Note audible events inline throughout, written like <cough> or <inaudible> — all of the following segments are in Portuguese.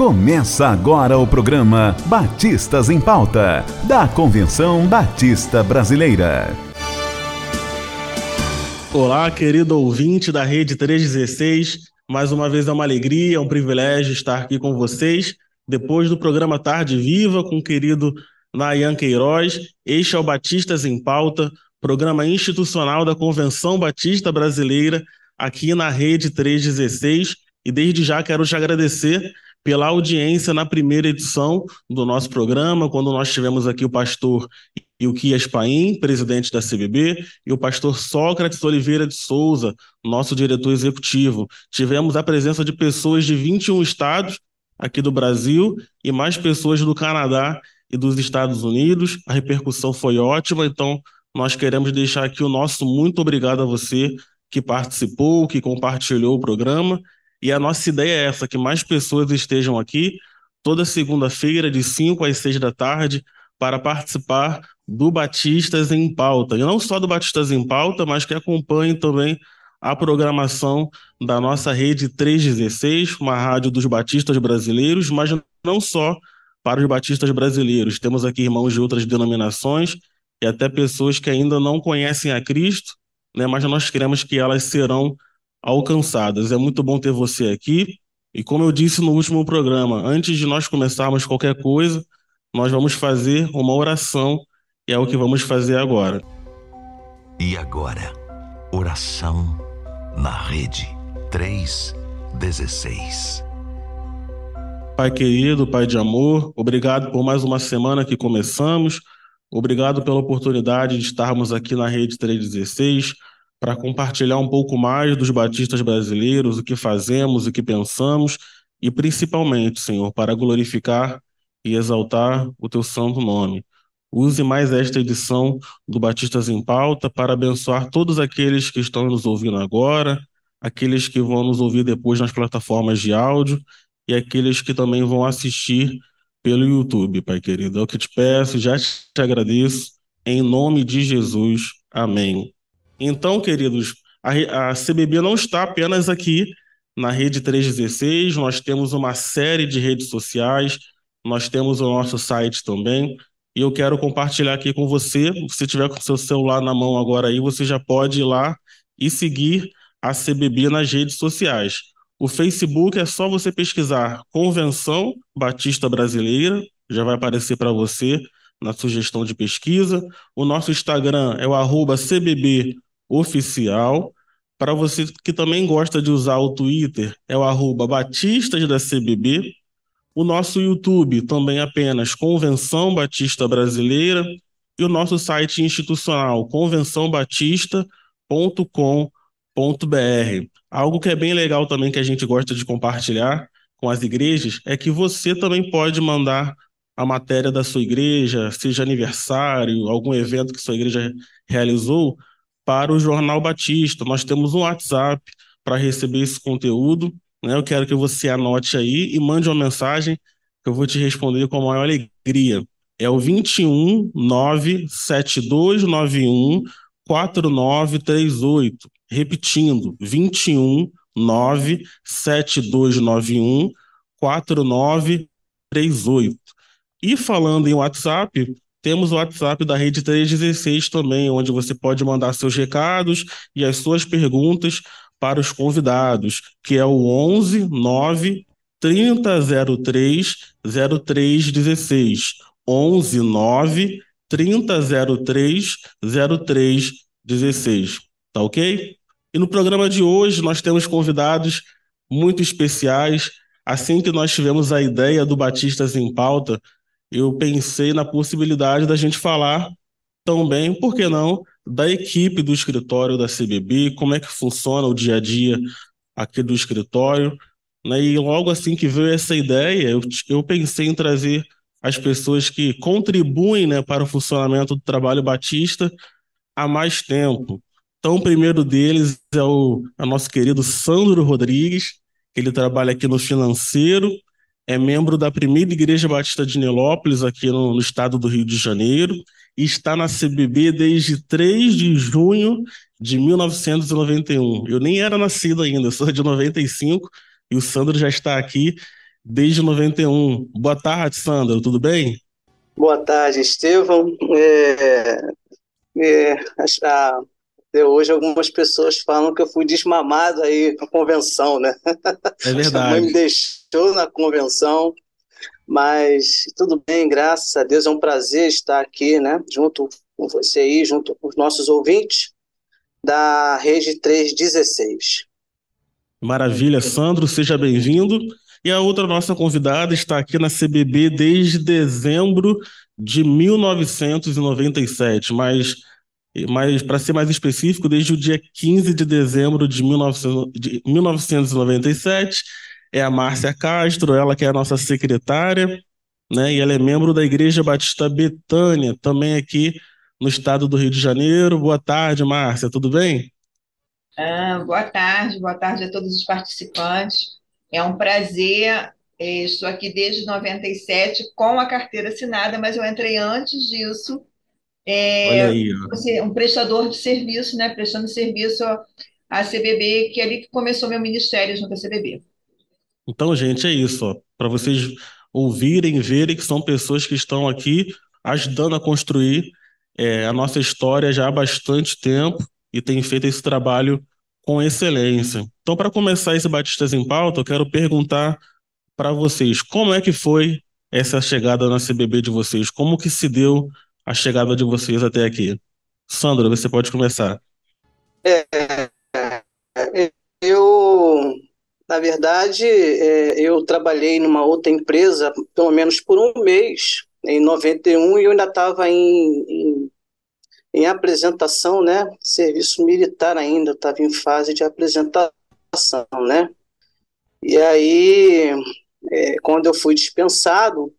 Começa agora o programa Batistas em Pauta, da Convenção Batista Brasileira. Olá, querido ouvinte da Rede 316. Mais uma vez é uma alegria, é um privilégio estar aqui com vocês. Depois do programa Tarde Viva, com o querido Nayan Queiroz, este é o Batistas em Pauta, programa institucional da Convenção Batista Brasileira, aqui na Rede 316. E desde já quero te agradecer pela audiência na primeira edição do nosso programa, quando nós tivemos aqui o pastor Ilquias Paim, presidente da CBB, e o pastor Sócrates Oliveira de Souza, nosso diretor executivo. Tivemos a presença de pessoas de 21 estados aqui do Brasil e mais pessoas do Canadá e dos Estados Unidos. A repercussão foi ótima, então nós queremos deixar aqui o nosso muito obrigado a você que participou, que compartilhou o programa e a nossa ideia é essa: que mais pessoas estejam aqui toda segunda-feira, de 5 às 6 da tarde, para participar do Batistas em Pauta. E não só do Batistas em Pauta, mas que acompanhem também a programação da nossa rede 316, uma rádio dos batistas brasileiros, mas não só para os batistas brasileiros. Temos aqui irmãos de outras denominações e até pessoas que ainda não conhecem a Cristo, né, mas nós queremos que elas serão alcançadas. É muito bom ter você aqui. E como eu disse no último programa, antes de nós começarmos qualquer coisa, nós vamos fazer uma oração e é o que vamos fazer agora. E agora, oração na rede 316. Pai querido, Pai de amor, obrigado por mais uma semana que começamos. Obrigado pela oportunidade de estarmos aqui na rede 316 para compartilhar um pouco mais dos batistas brasileiros, o que fazemos, o que pensamos e principalmente, Senhor, para glorificar e exaltar o teu santo nome. Use mais esta edição do Batistas em Pauta para abençoar todos aqueles que estão nos ouvindo agora, aqueles que vão nos ouvir depois nas plataformas de áudio e aqueles que também vão assistir pelo YouTube, Pai querido. É o que te peço, já te agradeço. Em nome de Jesus. Amém. Então, queridos, a, a CBB não está apenas aqui na Rede 316, nós temos uma série de redes sociais, nós temos o nosso site também, e eu quero compartilhar aqui com você. Se tiver com seu celular na mão agora aí, você já pode ir lá e seguir a CBB nas redes sociais. O Facebook é só você pesquisar Convenção Batista Brasileira, já vai aparecer para você na sugestão de pesquisa. O nosso Instagram é o arroba CBB oficial. Para você que também gosta de usar o Twitter, é o arroba Batistas da CBB. O nosso YouTube também é apenas Convenção Batista Brasileira. E o nosso site institucional, convençãobatista.com.br. Algo que é bem legal também que a gente gosta de compartilhar com as igrejas é que você também pode mandar a matéria da sua igreja, seja aniversário, algum evento que sua igreja realizou, para o Jornal Batista. Nós temos um WhatsApp para receber esse conteúdo. Né? Eu quero que você anote aí e mande uma mensagem que eu vou te responder com a maior alegria. É o 21 97291 4938. Repetindo, 21 97291 4938. E falando em WhatsApp, temos o WhatsApp da Rede 316 também, onde você pode mandar seus recados e as suas perguntas para os convidados, que é o 11 9 3003 0316. 11 9 3003 0316. Tá ok? E no programa de hoje nós temos convidados muito especiais. Assim que nós tivemos a ideia do Batistas em Pauta, eu pensei na possibilidade da gente falar também, por que não, da equipe do escritório da CBB, como é que funciona o dia a dia aqui do escritório. Né? E logo assim que veio essa ideia, eu, eu pensei em trazer as pessoas que contribuem né, para o funcionamento do trabalho batista há mais tempo. Então, o primeiro deles é o, é o nosso querido Sandro Rodrigues, que ele trabalha aqui no financeiro, é membro da primeira Igreja Batista de Nilópolis, aqui no, no, estado do Rio de Janeiro, e está na CBB desde 3 de junho de 1991. Eu nem era nascido ainda, sou de 95, e o Sandro já está aqui. desde 91. Boa tarde, Sandro, tudo bem? Boa tarde, Estevão. É, é, hoje algumas pessoas falam que eu fui desmamado aí na convenção, né? É verdade. <laughs> A mãe me deixou na convenção, mas tudo bem, graças a Deus, é um prazer estar aqui, né? Junto com você aí, junto com os nossos ouvintes da Rede 316. Maravilha, Sandro, seja bem-vindo. E a outra nossa convidada está aqui na CBB desde dezembro de 1997, mas, mas para ser mais específico, desde o dia 15 de dezembro de, 19, de 1997, é a Márcia Castro, ela que é a nossa secretária, né, e ela é membro da Igreja Batista Betânia, também aqui no estado do Rio de Janeiro. Boa tarde, Márcia, tudo bem? Ah, boa tarde, boa tarde a todos os participantes. É um prazer. Eh, estou aqui desde 97 com a carteira assinada, mas eu entrei antes disso. É, Olha aí, ó. um prestador de serviço, né? Prestando serviço à CBB, que é ali que começou meu ministério junto à CBB. Então, gente, é isso, para vocês ouvirem, verem que são pessoas que estão aqui ajudando a construir é, a nossa história já há bastante tempo e têm feito esse trabalho com excelência. Então, para começar esse Batistas em Pauta, eu quero perguntar para vocês como é que foi essa chegada na CBB de vocês? Como que se deu a chegada de vocês até aqui? Sandra, você pode começar. É, eu, na verdade, é, eu trabalhei numa outra empresa pelo menos por um mês, em 91, e eu ainda estava em, em em apresentação, né? Serviço militar ainda, estava em fase de apresentação, né? E aí, é, quando eu fui dispensado,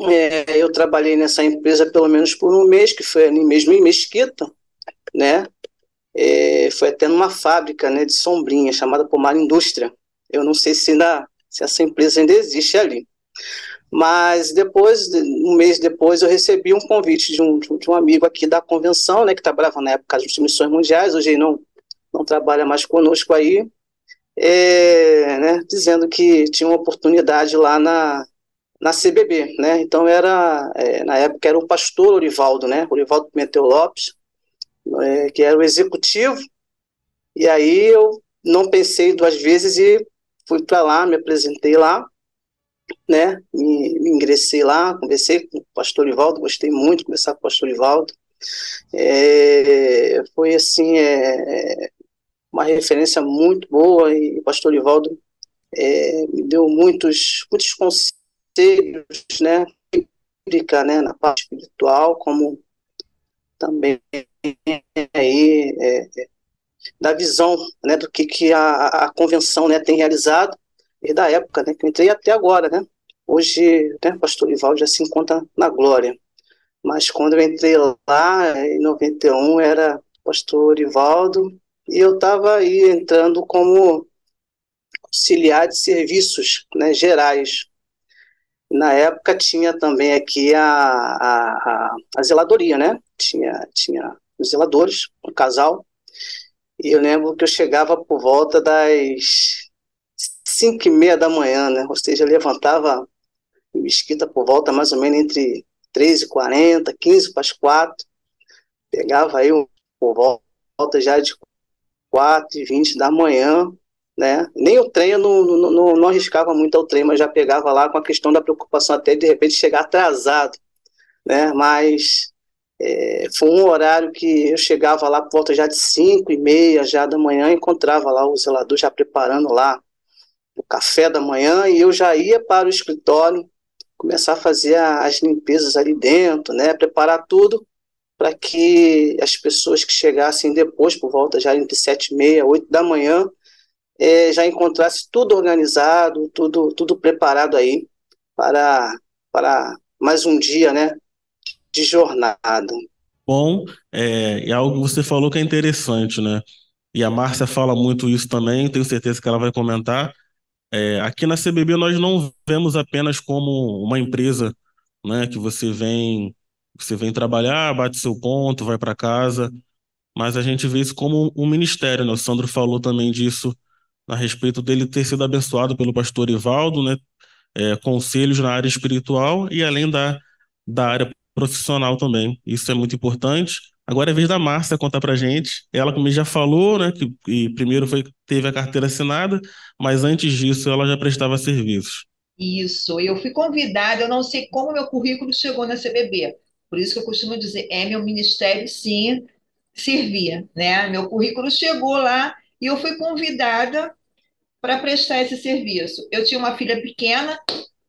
é, eu trabalhei nessa empresa pelo menos por um mês, que foi ali mesmo em Mesquita, né? É, foi até numa fábrica, né, de sombrinha chamada Pomar Indústria. Eu não sei se ainda se essa empresa ainda existe ali. Mas depois, um mês depois, eu recebi um convite de um, de um amigo aqui da convenção, né, que trabalhava na época das missões mundiais, hoje não, não trabalha mais conosco aí, é, né, dizendo que tinha uma oportunidade lá na, na CBB, né, então era, é, na época era o pastor Orivaldo, né, Orivaldo Pimentel Lopes, é, que era o executivo, e aí eu não pensei duas vezes e fui para lá, me apresentei lá, né? Me, me, ingressei lá, conversei com o pastor Ivaldo, gostei muito de conversar com o pastor Ivaldo. É, foi assim, é, uma referência muito boa e o pastor Ivaldo é, me deu muitos, muitos conselhos, né? né, na parte espiritual, como também aí é, da visão, né, do que, que a, a convenção, né, tem realizado desde a época, né, que eu entrei até agora, né? Hoje, né, pastor Ivaldo já se encontra na glória. Mas quando eu entrei lá, em 91, era pastor Ivaldo, e eu estava aí entrando como auxiliar de serviços né, gerais. Na época tinha também aqui a, a, a, zeladoria, né? Tinha, tinha os zeladores, um casal, e eu lembro que eu chegava por volta das cinco e meia da manhã, né? Ou seja, levantava mesquita por volta mais ou menos entre 3 e 40, 15 para as 4. Pegava aí por volta já de 4 e 20 da manhã, né? Nem o trem eu não, não, não, arriscava muito ao trem, mas já pegava lá com a questão da preocupação até de repente chegar atrasado, né? Mas é, foi um horário que eu chegava lá por volta já de 5 e meia já da manhã, encontrava lá o zelador já preparando lá o café da manhã e eu já ia para o escritório começar a fazer as limpezas ali dentro, né, preparar tudo para que as pessoas que chegassem depois, por volta já entre sete e meia, oito da manhã, é, já encontrasse tudo organizado, tudo, tudo preparado aí para, para mais um dia, né, de jornada. Bom, é, e algo que você falou que é interessante, né? E a Márcia fala muito isso também, tenho certeza que ela vai comentar, é, aqui na CBB nós não vemos apenas como uma empresa, né, que você vem, você vem trabalhar, bate seu ponto, vai para casa, mas a gente vê isso como um ministério, né? O Sandro falou também disso a respeito dele ter sido abençoado pelo pastor Ivaldo, né? É, conselhos na área espiritual e além da, da área profissional também. Isso é muito importante. Agora é vez da Márcia contar pra gente. Ela, como já falou, né, que, que primeiro foi teve a carteira assinada, mas antes disso ela já prestava serviços. Isso, eu fui convidada, eu não sei como meu currículo chegou na CBB. Por isso que eu costumo dizer, é meu ministério, sim, servia, né? Meu currículo chegou lá e eu fui convidada para prestar esse serviço. Eu tinha uma filha pequena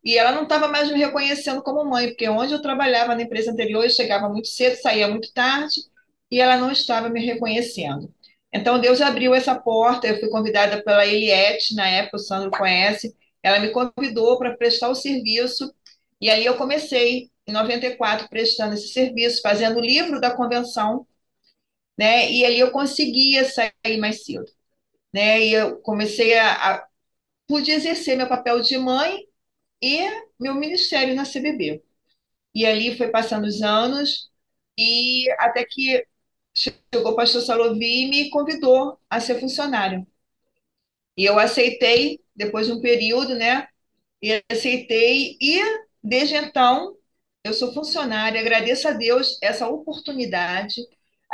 e ela não estava mais me reconhecendo como mãe, porque onde eu trabalhava na empresa anterior, eu chegava muito cedo, saía muito tarde, e ela não estava me reconhecendo. Então, Deus abriu essa porta, eu fui convidada pela Eliette, na época o Sandro conhece, ela me convidou para prestar o serviço, e aí eu comecei, em 94, prestando esse serviço, fazendo o livro da convenção, né? E ali eu conseguia sair mais cedo, né? E eu comecei a, a pude exercer meu papel de mãe e meu ministério na CBB. E ali foi passando os anos e até que chegou o pastor Salovi e me convidou a ser funcionário. E eu aceitei, depois de um período, né? E aceitei, e desde então eu sou funcionária. Agradeço a Deus essa oportunidade,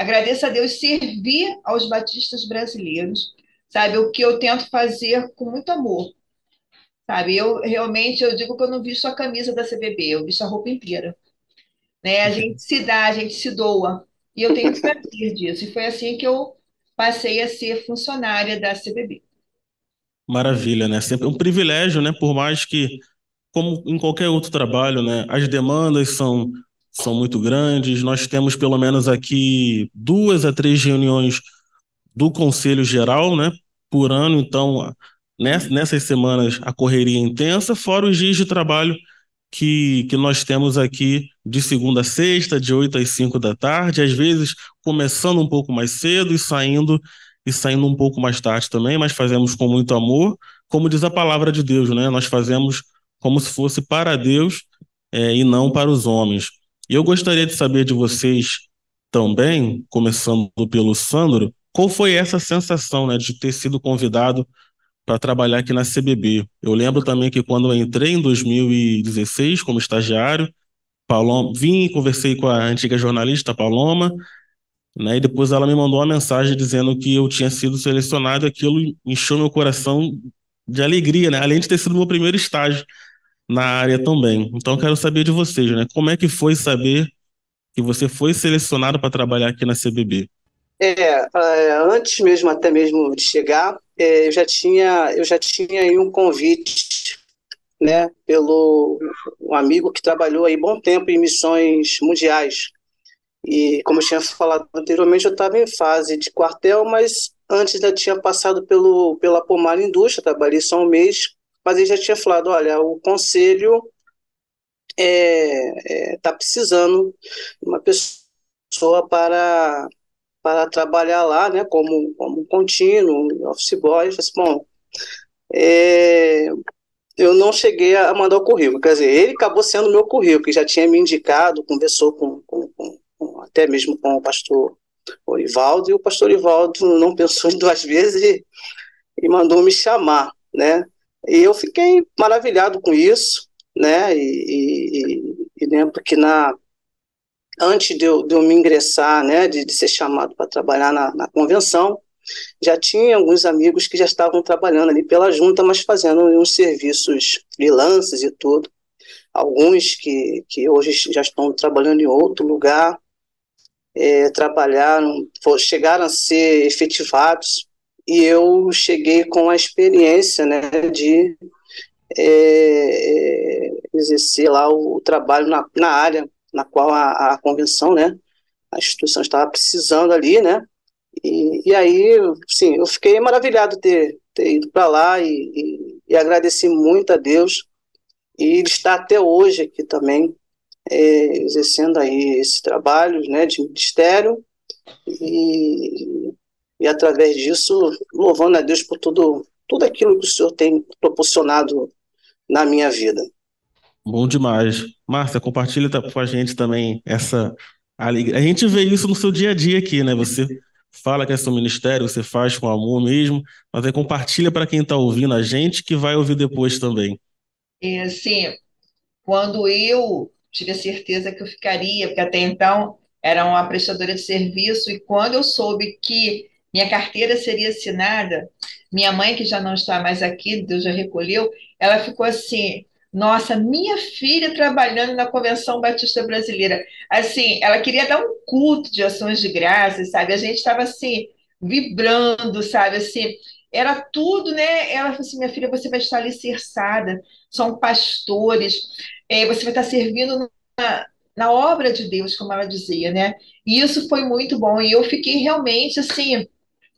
agradeço a Deus servir aos batistas brasileiros, sabe? O que eu tento fazer com muito amor sabe? Eu realmente eu digo que eu não visto a camisa da CBB, eu visto a roupa inteira. Né? A uhum. gente se dá, a gente se doa. E eu tenho prazer disso. E foi assim que eu passei a ser funcionária da CBB. Maravilha, né? Sempre um privilégio, né? Por mais que, como em qualquer outro trabalho, né? As demandas são, são muito grandes. Nós temos pelo menos aqui duas a três reuniões do Conselho Geral, né? Por ano, então nessas semanas a correria intensa, fora os dias de trabalho que, que nós temos aqui de segunda a sexta, de 8 às 5 da tarde, às vezes começando um pouco mais cedo e saindo e saindo um pouco mais tarde também, mas fazemos com muito amor, como diz a palavra de Deus, né? Nós fazemos como se fosse para Deus é, e não para os homens. E eu gostaria de saber de vocês também, começando pelo Sandro, qual foi essa sensação, né, de ter sido convidado para trabalhar aqui na CBB. Eu lembro também que quando eu entrei em 2016 como estagiário, Paloma, vim e conversei com a antiga jornalista Paloma, né, e depois ela me mandou uma mensagem dizendo que eu tinha sido selecionado e aquilo encheu meu coração de alegria, né, além de ter sido meu primeiro estágio na área também. Então quero saber de vocês, né, como é que foi saber que você foi selecionado para trabalhar aqui na CBB? É, é, antes mesmo, até mesmo de chegar, é, eu já tinha, eu já tinha aí um convite, né, pelo um amigo que trabalhou aí bom tempo em missões mundiais. E como eu tinha falado anteriormente, eu estava em fase de quartel, mas antes ainda tinha passado pelo pela Pomar Indústria, trabalhei só um mês, mas ele já tinha falado, olha, o conselho está é, é, tá precisando de uma pessoa para para trabalhar lá, né, como, como contínuo, office boy, eu assim, bom, é, eu não cheguei a mandar o currículo, quer dizer, ele acabou sendo meu currículo, que já tinha me indicado, conversou com, com, com até mesmo com o pastor Orivaldo, e o pastor Orivaldo não <laughs> pensou em duas vezes e, e mandou me chamar, né, e eu fiquei maravilhado com isso, né, e, e, e lembro que na antes de eu, de eu me ingressar, né, de, de ser chamado para trabalhar na, na, convenção, já tinha alguns amigos que já estavam trabalhando ali pela junta, mas fazendo uns serviços freelances e tudo. Alguns que, que hoje já estão trabalhando em outro lugar, é, trabalharam, chegaram a ser efetivados, e eu cheguei com a experiência né, de é, é exercer lá o trabalho na, na área na qual a, a convenção, né, a instituição estava precisando ali, né, e, e aí, sim, eu fiquei maravilhado de ter, ter ido para lá e, e, e, agradeci muito a Deus e ele está até hoje aqui também, é, exercendo aí esse trabalho, né, de ministério e, e através disso, louvando a Deus por tudo, tudo aquilo que o Senhor tem proporcionado na minha vida. Bom demais. Márcia, compartilha com a gente também essa alegria. A gente vê isso no seu dia a dia aqui, né? Você fala que é seu ministério, você faz com amor mesmo, mas aí compartilha para quem está ouvindo a gente que vai ouvir depois também. É, assim, quando eu tive a certeza que eu ficaria, porque até então era uma prestadora de serviço, e quando eu soube que minha carteira seria assinada, minha mãe, que já não está mais aqui, Deus já recolheu, ela ficou assim, nossa, minha filha trabalhando na Convenção Batista Brasileira. Assim, ela queria dar um culto de ações de graças, sabe? A gente estava assim, vibrando, sabe? Assim, era tudo, né? Ela falou assim: minha filha, você vai estar alicerçada, são pastores, é, você vai estar servindo na, na obra de Deus, como ela dizia, né? E isso foi muito bom. E eu fiquei realmente assim,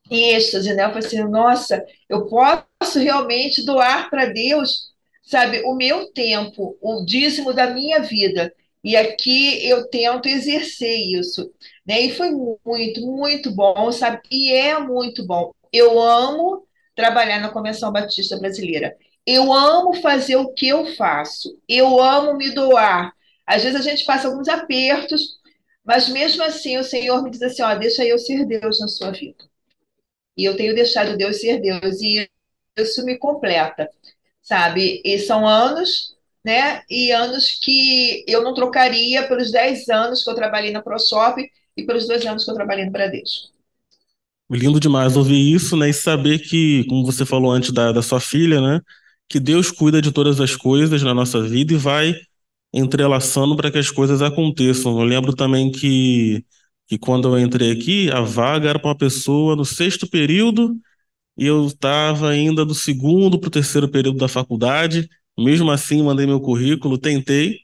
em êxtase, né? Eu falei assim: nossa, eu posso realmente doar para Deus sabe, o meu tempo, o dízimo da minha vida. E aqui eu tento exercer isso. Né? E foi muito, muito bom, sabe? E é muito bom. Eu amo trabalhar na Convenção Batista Brasileira. Eu amo fazer o que eu faço. Eu amo me doar. Às vezes a gente passa alguns apertos, mas mesmo assim o Senhor me diz assim: ó, deixa eu ser Deus na sua vida. E eu tenho deixado Deus ser Deus, e isso me completa sabe? E são anos, né? E anos que eu não trocaria pelos 10 anos que eu trabalhei na ProShop e pelos dois anos que eu trabalhei no Bradesco. Lindo demais ouvir isso, né? E saber que, como você falou antes da, da sua filha, né? Que Deus cuida de todas as coisas na nossa vida e vai entrelaçando para que as coisas aconteçam. Eu lembro também que, que quando eu entrei aqui, a vaga era para uma pessoa no sexto período e eu estava ainda do segundo para o terceiro período da faculdade. Mesmo assim, mandei meu currículo, tentei,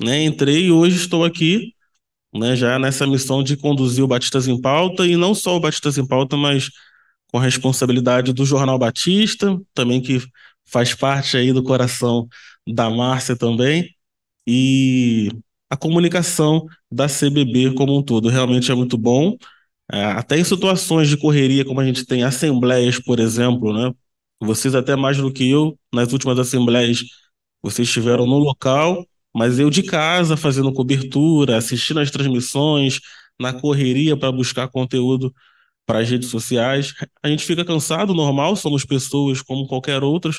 né, entrei e hoje estou aqui, né, já nessa missão de conduzir o Batistas em Pauta e não só o Batistas em Pauta, mas com a responsabilidade do Jornal Batista, também que faz parte aí do coração da Márcia também, e a comunicação da CBB como um todo. Realmente é muito bom. É, até em situações de correria, como a gente tem assembleias, por exemplo, né? Vocês até mais do que eu, nas últimas assembleias, vocês estiveram no local, mas eu de casa fazendo cobertura, assistindo as transmissões, na correria para buscar conteúdo para as redes sociais. A gente fica cansado, normal, somos pessoas como qualquer outras,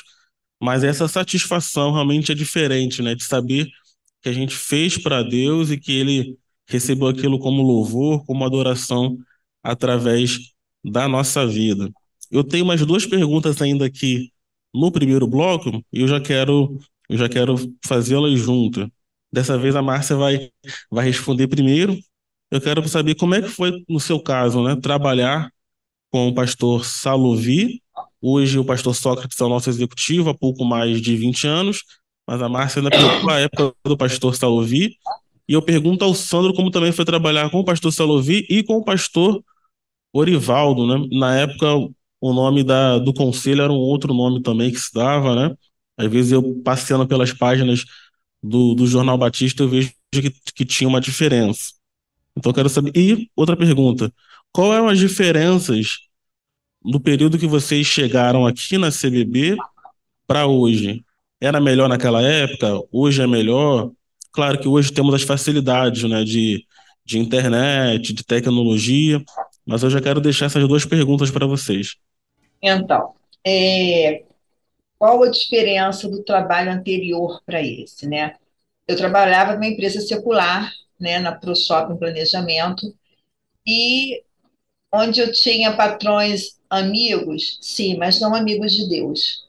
mas essa satisfação realmente é diferente, né? De saber que a gente fez para Deus e que Ele recebeu aquilo como louvor, como adoração através da nossa vida. Eu tenho mais duas perguntas ainda aqui no primeiro bloco e eu já quero, eu já quero fazê-las junto. Dessa vez a Márcia vai, vai responder primeiro. Eu quero saber como é que foi no seu caso, né, trabalhar com o pastor Salovi. Hoje o pastor Sócrates é o nosso executivo há pouco mais de 20 anos, mas a Márcia ainda pegou a época do pastor Salovi. E eu pergunto ao Sandro como também foi trabalhar com o pastor Salovi e com o pastor Orivaldo, né? Na época, o nome da, do conselho era um outro nome também que se dava, né? Às vezes eu passeando pelas páginas do, do Jornal Batista, eu vejo que, que tinha uma diferença. Então eu quero saber. E outra pergunta: qual eram as diferenças no período que vocês chegaram aqui na CBB para hoje? Era melhor naquela época? Hoje é melhor? Claro que hoje temos as facilidades né, de, de internet, de tecnologia, mas eu já quero deixar essas duas perguntas para vocês. Então, é, qual a diferença do trabalho anterior para esse, né? Eu trabalhava numa empresa secular, né, na ProShop em planejamento, e onde eu tinha patrões amigos, sim, mas não amigos de Deus.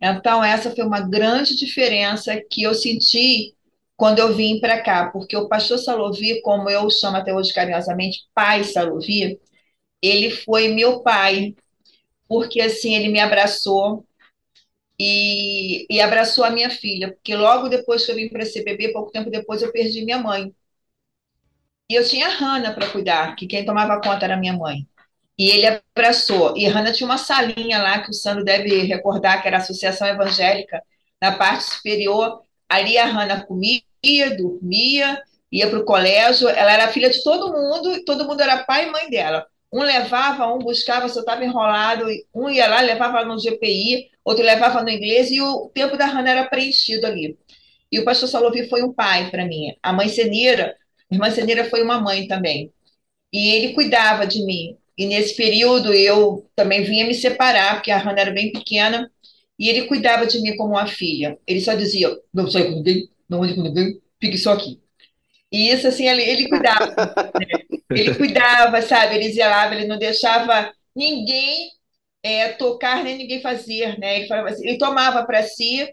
Então, essa foi uma grande diferença que eu senti quando eu vim para cá, porque o pastor Salovi, como eu chamo até hoje carinhosamente, pai Salovi, ele foi meu pai, porque assim ele me abraçou e, e abraçou a minha filha, porque logo depois que eu vim para a CBB, pouco tempo depois eu perdi minha mãe. E eu tinha a Hanna para cuidar, que quem tomava conta era minha mãe. E ele abraçou. E a Hanna tinha uma salinha lá, que o Sandro deve recordar, que era a Associação Evangélica, na parte superior. Ali a Hanna comia, dormia, ia para o colégio. Ela era filha de todo mundo, todo mundo era pai e mãe dela. Um levava, um buscava, eu estava enrolado, um ia lá, levava no GPI, outro levava no inglês, e o tempo da Hannah era preenchido ali. E o pastor Salovi foi um pai para mim. A mãe Senira, a irmã Senira foi uma mãe também. E ele cuidava de mim. E nesse período eu também vinha me separar, porque a Hannah era bem pequena, e ele cuidava de mim como uma filha. Ele só dizia: não saio com ninguém, não ande com ninguém, fique só aqui. E isso, assim, ele, ele cuidava. né? Ele cuidava, sabe? Ele zelava, ele não deixava ninguém é, tocar nem ninguém fazer, né? Ele, assim, ele tomava para si,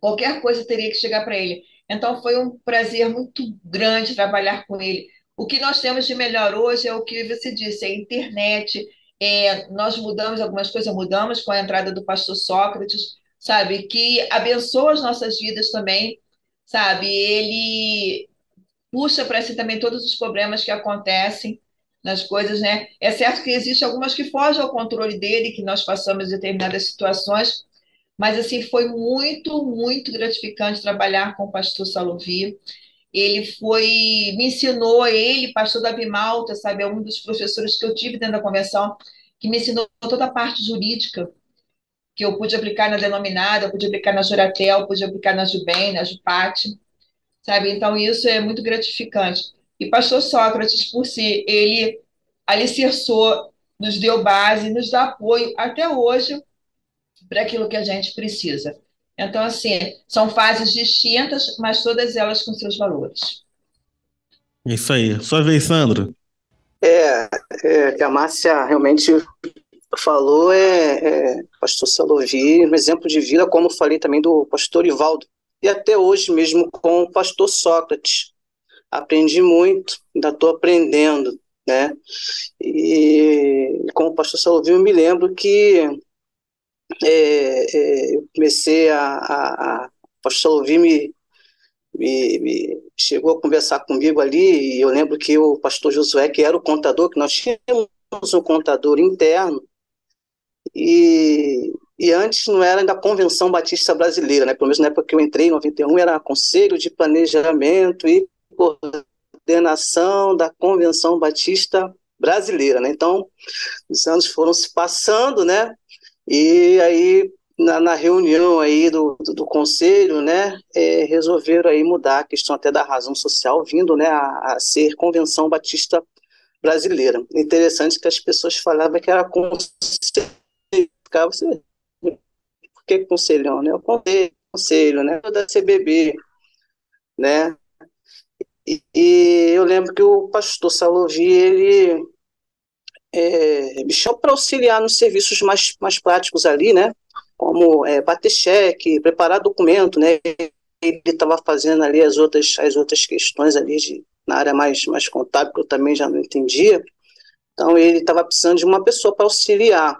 qualquer coisa teria que chegar para ele. Então foi um prazer muito grande trabalhar com ele. O que nós temos de melhor hoje é o que você disse, é a internet. É, nós mudamos algumas coisas, mudamos com a entrada do pastor Sócrates, sabe, que abençoa as nossas vidas também, sabe? Ele puxa para si também todos os problemas que acontecem nas coisas, né? É certo que existem algumas que fogem ao controle dele, que nós passamos determinadas situações, mas assim foi muito, muito gratificante trabalhar com o pastor Salovi. Ele foi, me ensinou, ele, pastor Davi Malta, sabe, é um dos professores que eu tive dentro da convenção, que me ensinou toda a parte jurídica, que eu pude aplicar na denominada, pude aplicar na Juratel, pude aplicar na Jubem, na Jupate, sabe? Então isso é muito gratificante. E pastor Sócrates, por si, ele alicerçou, nos deu base, nos dá apoio até hoje para aquilo que a gente precisa. Então, assim, são fases distintas, mas todas elas com seus valores. Isso aí. Sua vez, Sandro. É, é que a Márcia realmente falou é, é pastor Salovi, um exemplo de vida, como falei também do pastor Ivaldo, e até hoje mesmo com o pastor Sócrates aprendi muito, ainda estou aprendendo, né? E com o pastor Salvio eu me lembro que é, é, eu comecei a, a, a pastor Salvio me, me, me, chegou a conversar comigo ali e eu lembro que o pastor Josué, que era o contador, que nós tínhamos um contador interno, e, e antes não era ainda a Convenção Batista Brasileira, né? Pelo menos na época que eu entrei, em 91, era Conselho de Planejamento e coordenação da Convenção Batista Brasileira, né? Então, os anos foram se passando, né? E aí na, na reunião aí do, do, do conselho, né, é, resolveram aí mudar a questão até da razão social, vindo, né, a, a ser Convenção Batista Brasileira. Interessante que as pessoas falavam que era conselho, ficava por que conselhão, né? O conselho, conselho, né, da CBB, né? E, e eu lembro que o pastor Salovi, ele é, me chamou para auxiliar nos serviços mais, mais práticos ali, né? Como é, bater cheque, preparar documento, né? Ele estava fazendo ali as outras, as outras questões ali de, na área mais, mais contábil, que eu também já não entendia. Então, ele estava precisando de uma pessoa para auxiliar.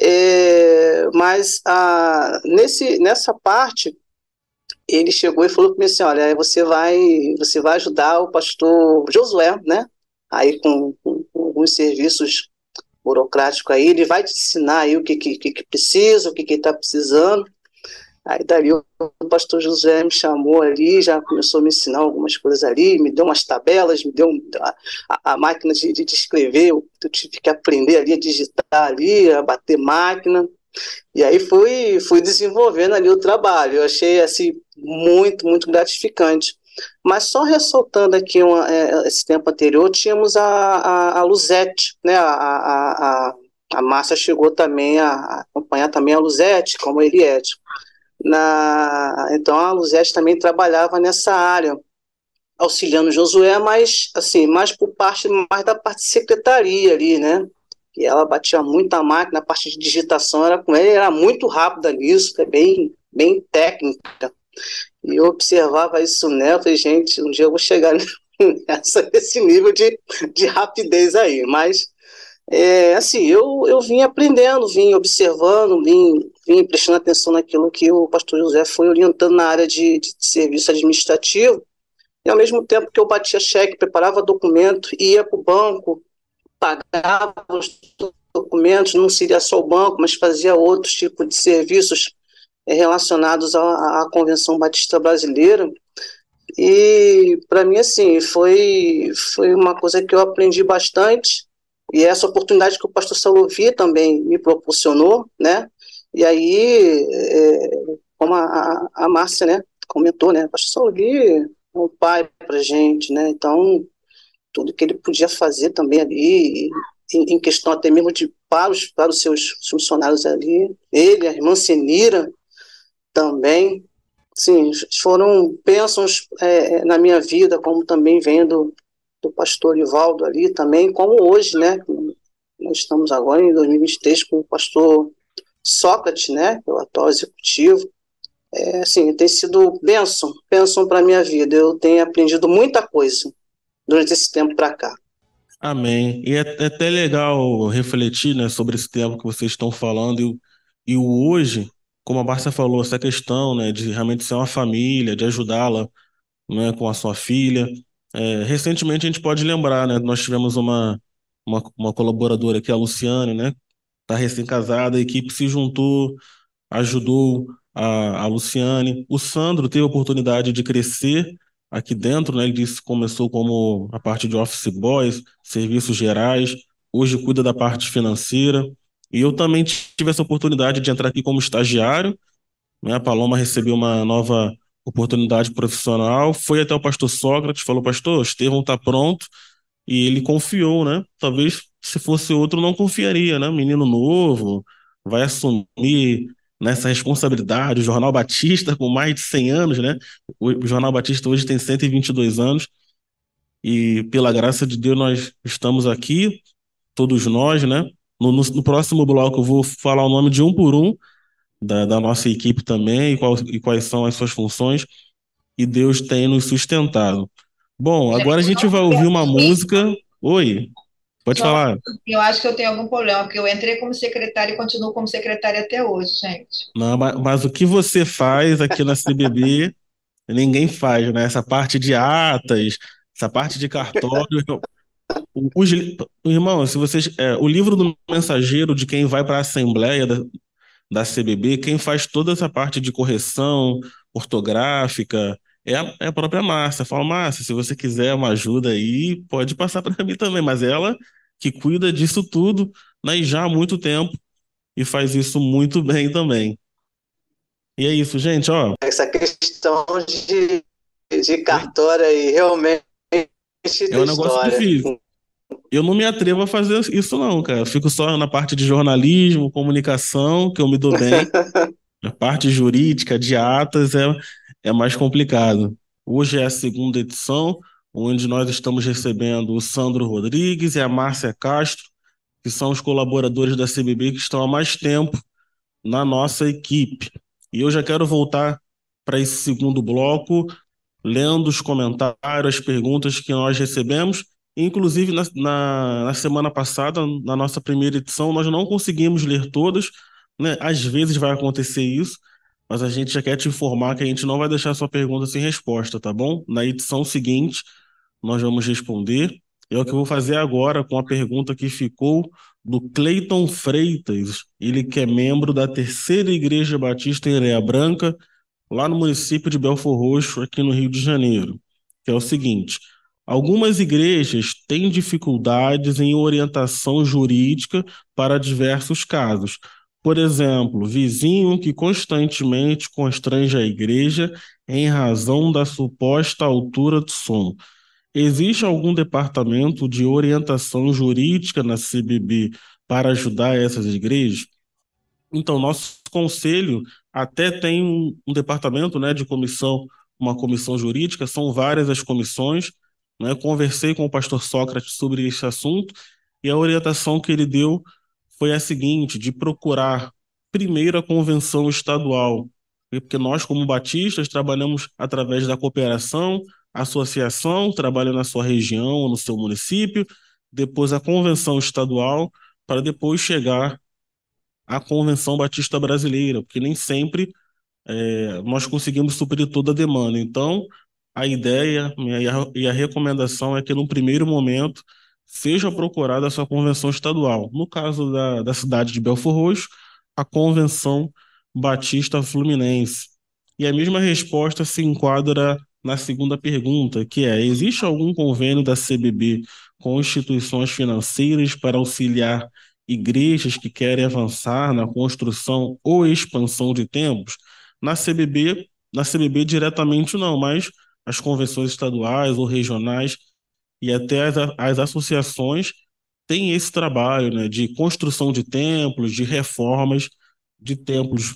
É, mas a, nesse, nessa parte, ele chegou e falou para mim assim, olha, você vai, você vai ajudar o pastor Josué, né? Aí com, com alguns serviços burocráticos aí, ele vai te ensinar aí o que, que, que precisa, o que está precisando. Aí dali o pastor José me chamou ali, já começou a me ensinar algumas coisas ali, me deu umas tabelas, me deu a, a máquina de, de, escrever, eu, eu tive que aprender ali a digitar ali, a bater máquina. E aí fui, fui desenvolvendo ali o trabalho. Eu achei assim muito, muito gratificante. Mas só ressaltando aqui uma, é, esse tempo anterior, tínhamos a, a, a Luzete, né? A, a, a, a Márcia chegou também a, acompanhar também a Luzete, como ele é. Na, então a Luzete também trabalhava nessa área, auxiliando Josué, mas assim, mais por parte mais da parte de secretaria ali, né? E ela batia muito a máquina, a parte de digitação era com ele, era muito rápida nisso, é bem, bem técnica. E eu observava isso nela, falei, gente, um dia eu vou chegar <laughs> nessa, nesse nível de, de rapidez aí. Mas, é, assim, eu, eu vim aprendendo, vim observando, vim, vim prestando atenção naquilo que o pastor José foi orientando na área de, de serviço administrativo. E ao mesmo tempo que eu batia cheque, preparava documento, ia para o banco, pagava os documentos, não seria só o banco, mas fazia outros tipos de serviços relacionados à, à Convenção Batista Brasileira. E para mim, assim, foi, foi uma coisa que eu aprendi bastante. E essa oportunidade que o pastor Salovi também me proporcionou, né? E aí, é, como a, a, Márcia, né, comentou, né? Pastor Salovi é um pai para gente, né? Então, tudo que ele podia fazer também ali, em, em, questão até mesmo de para os, para os seus funcionários ali, ele, a irmã Senira também, sim, foram bênçãos é, na minha vida, como também vendo do pastor Ivaldo ali também, como hoje, né, nós estamos agora em 2023 com o pastor Sócrates, né, é o atual executivo, é, assim, tem sido bênção, bênção para a minha vida, eu tenho aprendido muita coisa durante esse tempo para cá. Amém. E é, é, até legal refletir né, sobre esse tempo que vocês estão falando e, e o hoje, como a Márcia falou, essa questão né, de realmente ser uma família, de ajudá-la né, com a sua filha. É, recentemente a gente pode lembrar, né, nós tivemos uma, uma, uma colaboradora aqui, a Luciane, né, está recém-casada, a equipe se juntou, ajudou a, a Luciane. O Sandro teve a oportunidade de crescer aqui dentro, né? Ele disse começou como a parte de office boys, serviços gerais, hoje cuida da parte financeira. E eu também tive essa oportunidade de entrar aqui como estagiário. Né? A Paloma recebeu uma nova oportunidade profissional, foi até o pastor Sócrates, falou, pastor, Estevão está pronto, e ele confiou, né? Talvez se fosse outro não confiaria, né? Menino novo, vai assumir nessa responsabilidade. O Jornal Batista, com mais de 100 anos, né? O Jornal Batista hoje tem 122 anos. E pela graça de Deus nós estamos aqui, todos nós, né? No, no, no próximo bloco eu vou falar o nome de um por um da, da nossa equipe também e, qual, e quais são as suas funções. E Deus tem nos sustentado. Bom, agora a gente vai ouvir uma música. Oi. Pode falar. Eu acho que eu tenho algum problema, porque eu entrei como secretária e continuo como secretária até hoje, gente. Não, mas, mas o que você faz aqui na CBB, ninguém faz, né? Essa parte de atas, essa parte de cartório. Os, irmão, se vocês. É, o livro do mensageiro de quem vai para a Assembleia da, da CBB, quem faz toda essa parte de correção ortográfica, é a, é a própria Márcia. Fala, Márcia, se você quiser uma ajuda aí, pode passar para mim também. Mas ela que cuida disso tudo né, já há muito tempo e faz isso muito bem também. E é isso, gente, ó. Essa questão de, de cartório aí, realmente. É um negócio história. difícil. Eu não me atrevo a fazer isso, não, cara. Eu fico só na parte de jornalismo, comunicação, que eu me dou bem. <laughs> a parte jurídica, de atas, é, é mais complicado. Hoje é a segunda edição, onde nós estamos recebendo o Sandro Rodrigues e a Márcia Castro, que são os colaboradores da CBB que estão há mais tempo na nossa equipe. E eu já quero voltar para esse segundo bloco, lendo os comentários, as perguntas que nós recebemos. Inclusive, na, na, na semana passada, na nossa primeira edição, nós não conseguimos ler todas, né? Às vezes vai acontecer isso, mas a gente já quer te informar que a gente não vai deixar sua pergunta sem resposta, tá bom? Na edição seguinte, nós vamos responder. É o que eu vou fazer agora com a pergunta que ficou do Cleiton Freitas, ele que é membro da Terceira Igreja Batista em Areia Branca, lá no município de Belfor Roxo, aqui no Rio de Janeiro, que é o seguinte: algumas igrejas têm dificuldades em orientação jurídica para diversos casos, por exemplo, vizinho que constantemente constrange a igreja em razão da suposta altura do som. Existe algum departamento de orientação jurídica na CBB para ajudar essas igrejas? Então, nosso conselho até tem um, um departamento né, de comissão, uma comissão jurídica, são várias as comissões. Né? Conversei com o pastor Sócrates sobre esse assunto e a orientação que ele deu foi a seguinte, de procurar primeiro a convenção estadual, porque nós, como batistas, trabalhamos através da cooperação, associação, trabalha na sua região, no seu município, depois a convenção estadual, para depois chegar à convenção batista brasileira, porque nem sempre é, nós conseguimos suprir toda a demanda. Então, a ideia e a, recomendação é que, no primeiro momento, seja procurada a sua convenção estadual. No caso da, da cidade de Belfor Roxo, a Convenção Batista Fluminense. E a mesma resposta se enquadra na segunda pergunta, que é: existe algum convênio da CBB com instituições financeiras para auxiliar igrejas que querem avançar na construção ou expansão de templos? Na CBB, na CBB diretamente não, mas as convenções estaduais ou regionais e até as, as associações tem esse trabalho né, de construção de templos, de reformas de templos,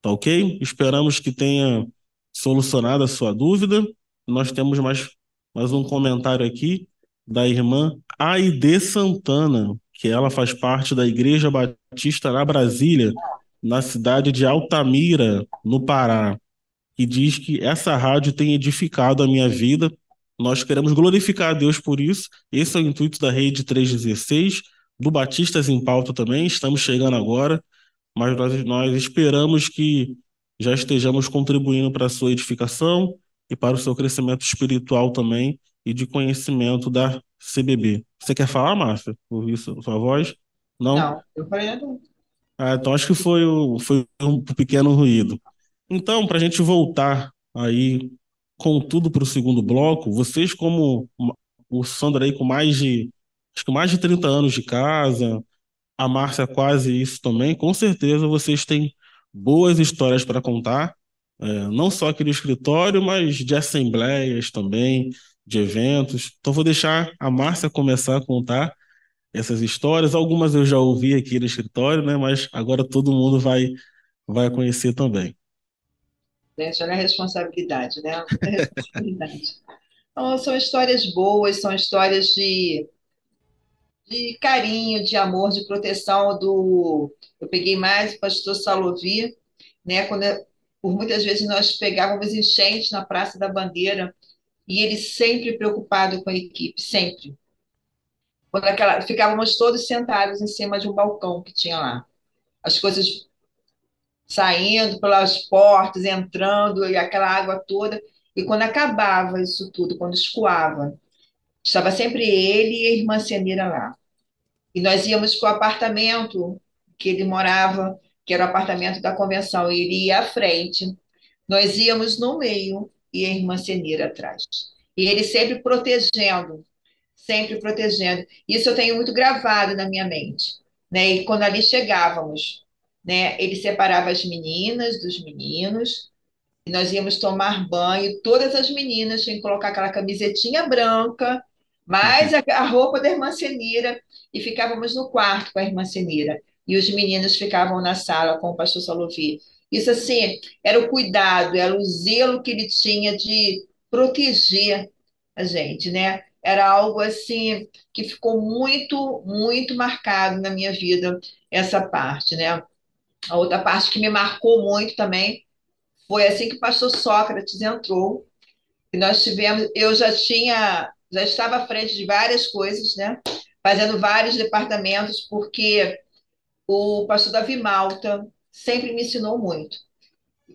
tá ok? Esperamos que tenha solucionado a sua dúvida. Nós temos mais, mais um comentário aqui da irmã Aide Santana, que ela faz parte da Igreja Batista na Brasília, na cidade de Altamira, no Pará, que diz que essa rádio tem edificado a minha vida. Nós queremos glorificar a Deus por isso. Esse é o intuito da Rede 316, do Batistas em Pauta também. Estamos chegando agora, mas nós, nós esperamos que já estejamos contribuindo para a sua edificação e para o seu crescimento espiritual também e de conhecimento da CBB. Você quer falar, Márcia? Ouvir sua voz? Não? Não, eu falei não. Ah, então acho que foi, o, foi um pequeno ruído. Então, para a gente voltar aí com tudo para o segundo bloco, vocês como o Sandro aí com mais de acho que mais de 30 anos de casa, a Márcia quase isso também, com certeza vocês têm boas histórias para contar, é, não só aqui no escritório, mas de assembleias também, de eventos. Então vou deixar a Márcia começar a contar essas histórias. Algumas eu já ouvi aqui no escritório, né? Mas agora todo mundo vai vai conhecer também. Gente, olha a responsabilidade, né? A responsabilidade. <laughs> Então, são histórias boas, são histórias de, de carinho, de amor, de proteção do. Eu peguei mais o pastor Salovi, né? Quando por muitas vezes nós pegávamos enchentes na Praça da Bandeira e ele sempre preocupado com a equipe, sempre. Quando aquela, ficávamos todos sentados em cima de um balcão que tinha lá. As coisas saindo pelas portas, entrando, e aquela água toda. E quando acabava isso tudo, quando escoava, estava sempre ele e a irmã Cenira lá. E nós íamos para o apartamento que ele morava, que era o apartamento da convenção, e ele ia à frente. Nós íamos no meio e a irmã Cenira atrás. E ele sempre protegendo, sempre protegendo. Isso eu tenho muito gravado na minha mente. Né? E quando ali chegávamos, né, ele separava as meninas dos meninos, e nós íamos tomar banho, todas as meninas tinham que colocar aquela camisetinha branca, mais a, a roupa da irmã Senira, e ficávamos no quarto com a irmã Senira. E os meninos ficavam na sala com o pastor Salovi. Isso, assim, era o cuidado, era o zelo que ele tinha de proteger a gente, né? Era algo assim que ficou muito, muito marcado na minha vida, essa parte, né? A outra parte que me marcou muito também foi assim que o pastor Sócrates entrou, e nós tivemos, eu já tinha, já estava à frente de várias coisas, né? Fazendo vários departamentos, porque o pastor Davi Malta sempre me ensinou muito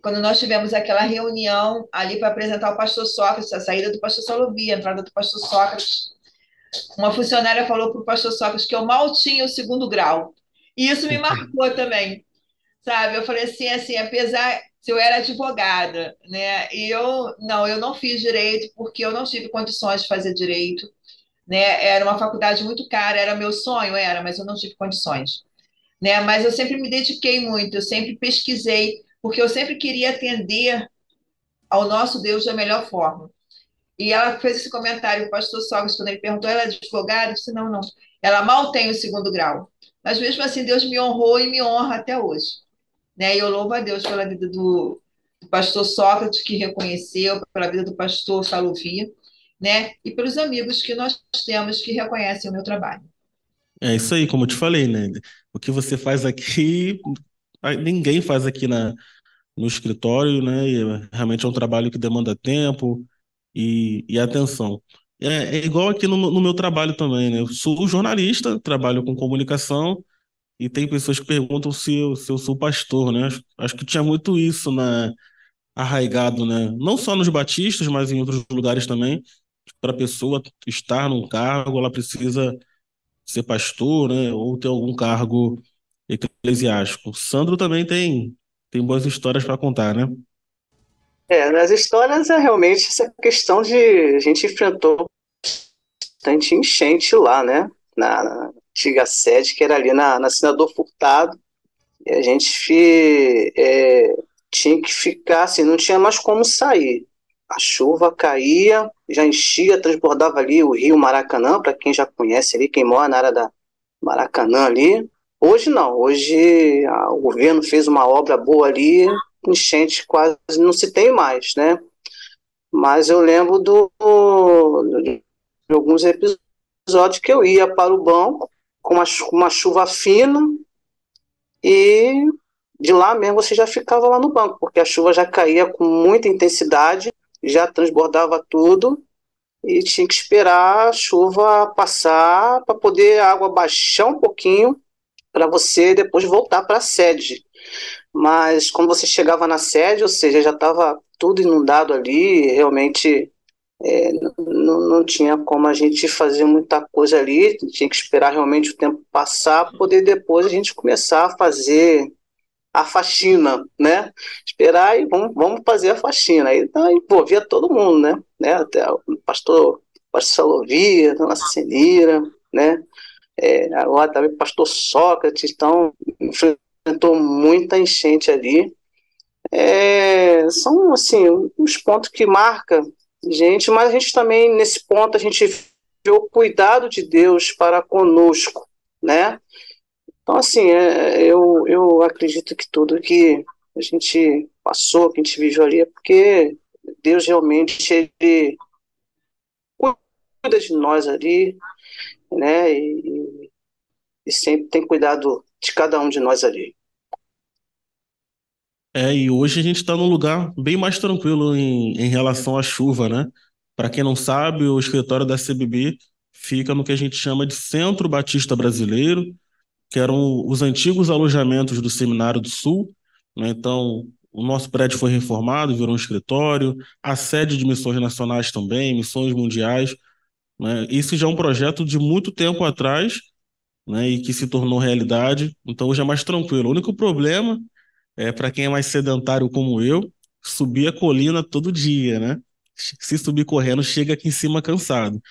quando nós tivemos aquela reunião ali para apresentar o pastor Sócrates, a saída do pastor Salovia, a entrada do pastor Sócrates, uma funcionária falou para o pastor Sócrates que eu mal tinha o segundo grau. E isso me <laughs> marcou também, sabe? Eu falei assim, assim, apesar se eu era advogada, né? E eu não, eu não fiz direito porque eu não tive condições de fazer direito, né? Era uma faculdade muito cara, era meu sonho, era, mas eu não tive condições, né? Mas eu sempre me dediquei muito, eu sempre pesquisei porque eu sempre queria atender ao nosso Deus da melhor forma. E ela fez esse comentário, o pastor Sogras, quando ele perguntou, ela é advogada? Eu disse, não, não. Ela mal tem o segundo grau. Mas mesmo assim, Deus me honrou e me honra até hoje. Né? E eu louvo a Deus pela vida do, do pastor Sócrates, que reconheceu, pela vida do pastor Salovia, né? e pelos amigos que nós temos que reconhecem o meu trabalho. É isso aí, como eu te falei, né? O que você faz aqui, ninguém faz aqui na, no escritório, né? E realmente é um trabalho que demanda tempo e, e atenção. É, é igual aqui no, no, meu trabalho também, né? Eu sou jornalista, trabalho com comunicação e tem pessoas que perguntam se eu, se eu sou pastor, né? Acho, acho que tinha muito isso na, arraigado, né? Não só nos batistas, mas em outros lugares também. Para a pessoa estar num cargo, ela precisa ser pastor, né? Ou ter algum cargo eclesiástico. O Sandro também tem tem boas histórias para contar, né? É, nas histórias é realmente essa questão de a gente enfrentou bastante enchente lá, né? Na antiga sede, que era ali na, na Senador Furtado. E a gente é, tinha que ficar assim, não tinha mais como sair. A chuva caía, já enchia, transbordava ali o rio Maracanã, para quem já conhece ali, quem mora na área da, Maracanã ali. Hoje não, hoje a, o governo fez uma obra boa ali, enchente quase não se tem mais, né? Mas eu lembro do, de alguns episódios que eu ia para o banco com uma, uma chuva fina e de lá mesmo você já ficava lá no banco, porque a chuva já caía com muita intensidade, já transbordava tudo e tinha que esperar a chuva passar para poder a água baixar um pouquinho para você depois voltar para a sede. Mas quando você chegava na sede, ou seja, já estava tudo inundado ali, realmente é, não, não tinha como a gente fazer muita coisa ali, tinha que esperar realmente o tempo passar, poder depois a gente começar a fazer a faxina, né? Esperar e vamos, vamos fazer a faxina. Aí tá, envolvia todo mundo, né? né? Até o pastor, pastor Salovia, Nossa Senhora, né? É, agora também o pastor Sócrates, então enfrentou muita enchente ali. É, são, assim, os pontos que marcam gente, mas a gente também, nesse ponto, a gente vê o cuidado de Deus para conosco, né? Então, assim, é, eu, eu acredito que tudo que a gente passou, que a gente viveu ali, é porque Deus realmente ele cuida de nós ali, né? E, e sempre tem cuidado de cada um de nós ali. É, e hoje a gente está num lugar bem mais tranquilo em, em relação à chuva, né? Para quem não sabe, o escritório da CBB fica no que a gente chama de Centro Batista Brasileiro, que eram os antigos alojamentos do Seminário do Sul. Né? Então, o nosso prédio foi reformado, virou um escritório, a sede de missões nacionais também, missões mundiais. Né? Isso já é um projeto de muito tempo atrás né? e que se tornou realidade, então hoje é mais tranquilo. O único problema é para quem é mais sedentário como eu, subir a colina todo dia, né? Se subir correndo, chega aqui em cima cansado.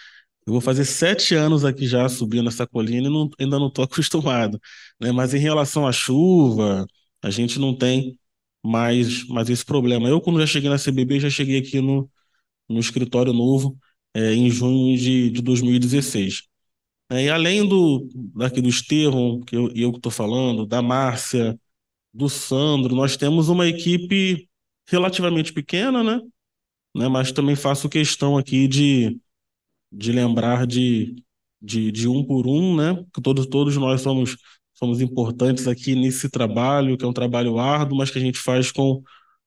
Eu vou fazer sete anos aqui já subindo essa colina e não, ainda não estou <laughs> acostumado. Né? Mas em relação à chuva, a gente não tem mais, mais esse problema. Eu, quando já cheguei na CBB, já cheguei aqui no, no escritório novo é, em junho de, de 2016. É, e além do daqui do que eu, eu estou falando, da Márcia, do Sandro, nós temos uma equipe relativamente pequena, né? né? Mas também faço questão aqui de de lembrar de, de, de um por um, né? Que todos, todos nós somos, somos importantes aqui nesse trabalho, que é um trabalho árduo, mas que a gente faz com,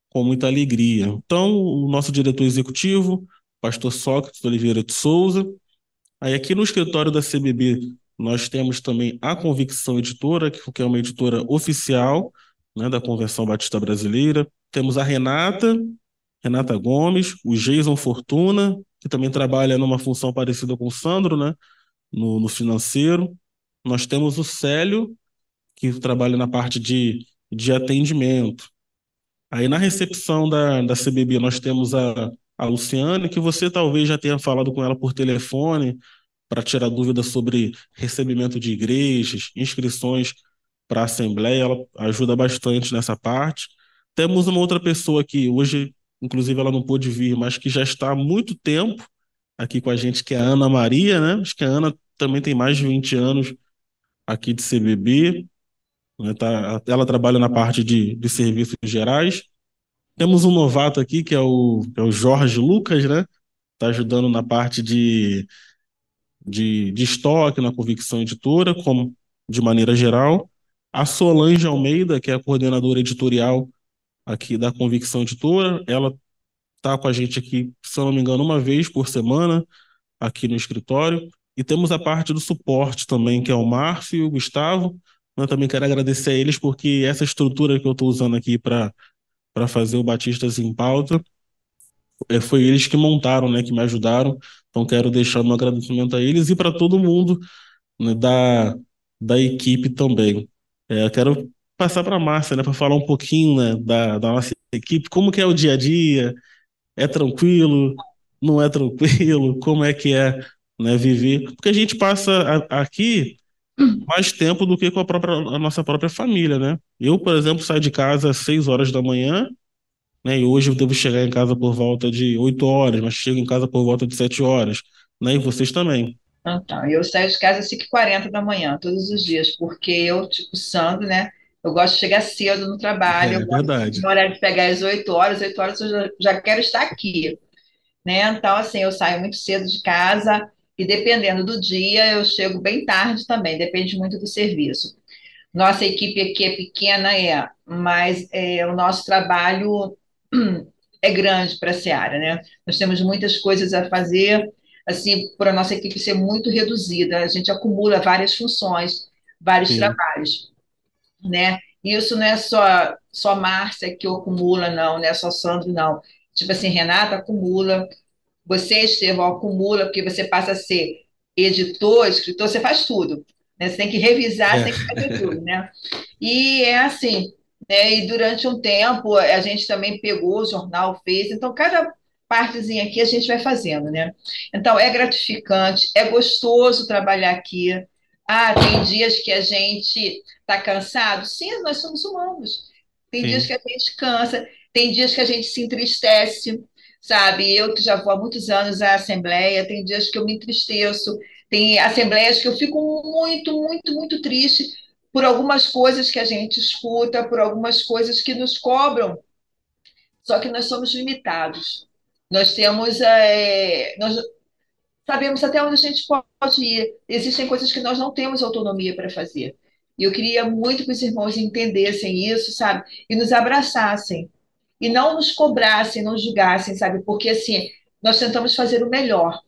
com muita alegria. Então, o nosso diretor executivo, pastor Sócrates Oliveira de Souza. Aí aqui no escritório da CBB, nós temos também a Convicção Editora, que é uma editora oficial né, da Convenção Batista Brasileira. Temos a Renata, Renata Gomes, o Jason Fortuna, que também trabalha numa função parecida com o Sandro, né? No, no financeiro. Nós temos o Célio, que trabalha na parte de, de atendimento. Aí na recepção da, da CBB nós temos a, a Luciane, que você talvez já tenha falado com ela por telefone para tirar dúvidas sobre recebimento de igrejas, inscrições para a Assembleia, ela ajuda bastante nessa parte. Temos uma outra pessoa que hoje inclusive ela não pôde vir, mas que já está há muito tempo aqui com a gente, que é a Ana Maria, né? Acho que a Ana também tem mais de 20 anos aqui de CBB. Né? Tá, ela trabalha na parte de, de serviços gerais. Temos um novato aqui, que é o, é o Jorge Lucas, né? Está ajudando na parte de, de, de estoque, na Convicção Editora, como de maneira geral. A Solange Almeida, que é a coordenadora editorial aqui da Convicção Editora. Ela está com a gente aqui, se eu não me engano, uma vez por semana aqui no escritório. E temos a parte do suporte também, que é o Márcio e o Gustavo. Eu também quero agradecer a eles, porque essa estrutura que eu estou usando aqui para fazer o Batistas em Pauta, é, foi eles que montaram, né, que me ajudaram. Então quero deixar um agradecimento a eles e para todo mundo né, da, da equipe também. É, quero passar para a Márcia, né, para falar um pouquinho né, da, da nossa equipe, como que é o dia a dia, é tranquilo, não é tranquilo, <laughs> como é que é né, viver, porque a gente passa a, aqui mais tempo do que com a, própria, a nossa própria família, né? Eu, por exemplo, saio de casa às 6 horas da manhã, né, e hoje eu devo chegar em casa por volta de 8 horas, mas chego em casa por volta de 7 horas, né, e vocês também. Então, eu saio de casa às 5h40 da manhã, todos os dias, porque eu, tipo, Sandro, né? Eu gosto de chegar cedo no trabalho, É eu verdade. no horário de pegar às 8 horas, 8 horas eu já, já quero estar aqui, né? Então, assim, eu saio muito cedo de casa e dependendo do dia, eu chego bem tarde também, depende muito do serviço. Nossa equipe aqui é pequena, é, mas é, o nosso trabalho é grande para a Seara, né? Nós temos muitas coisas a fazer, assim, por a nossa equipe ser muito reduzida, a gente acumula várias funções, vários Sim. trabalhos, né? E isso não é só só Márcia que acumula, não, não é só Sandro, não. Tipo assim, Renata acumula, você, Estevão, acumula, porque você passa a ser editor, escritor, você faz tudo. Né? Você tem que revisar, você tem que fazer tudo, né? E é assim, né? E durante um tempo a gente também pegou o jornal, fez, então cada partezinha aqui a gente vai fazendo, né? Então é gratificante, é gostoso trabalhar aqui. Ah, tem dias que a gente está cansado? Sim, nós somos humanos. Tem Sim. dias que a gente cansa, tem dias que a gente se entristece, sabe? Eu que já vou há muitos anos à Assembleia, tem dias que eu me entristeço, tem assembleias que eu fico muito, muito, muito triste por algumas coisas que a gente escuta, por algumas coisas que nos cobram, só que nós somos limitados. Nós temos, é, nós sabemos até onde a gente pode ir. Existem coisas que nós não temos autonomia para fazer. E eu queria muito que os irmãos entendessem isso, sabe? E nos abraçassem. E não nos cobrassem, não julgassem, sabe? Porque assim, nós tentamos fazer o melhor.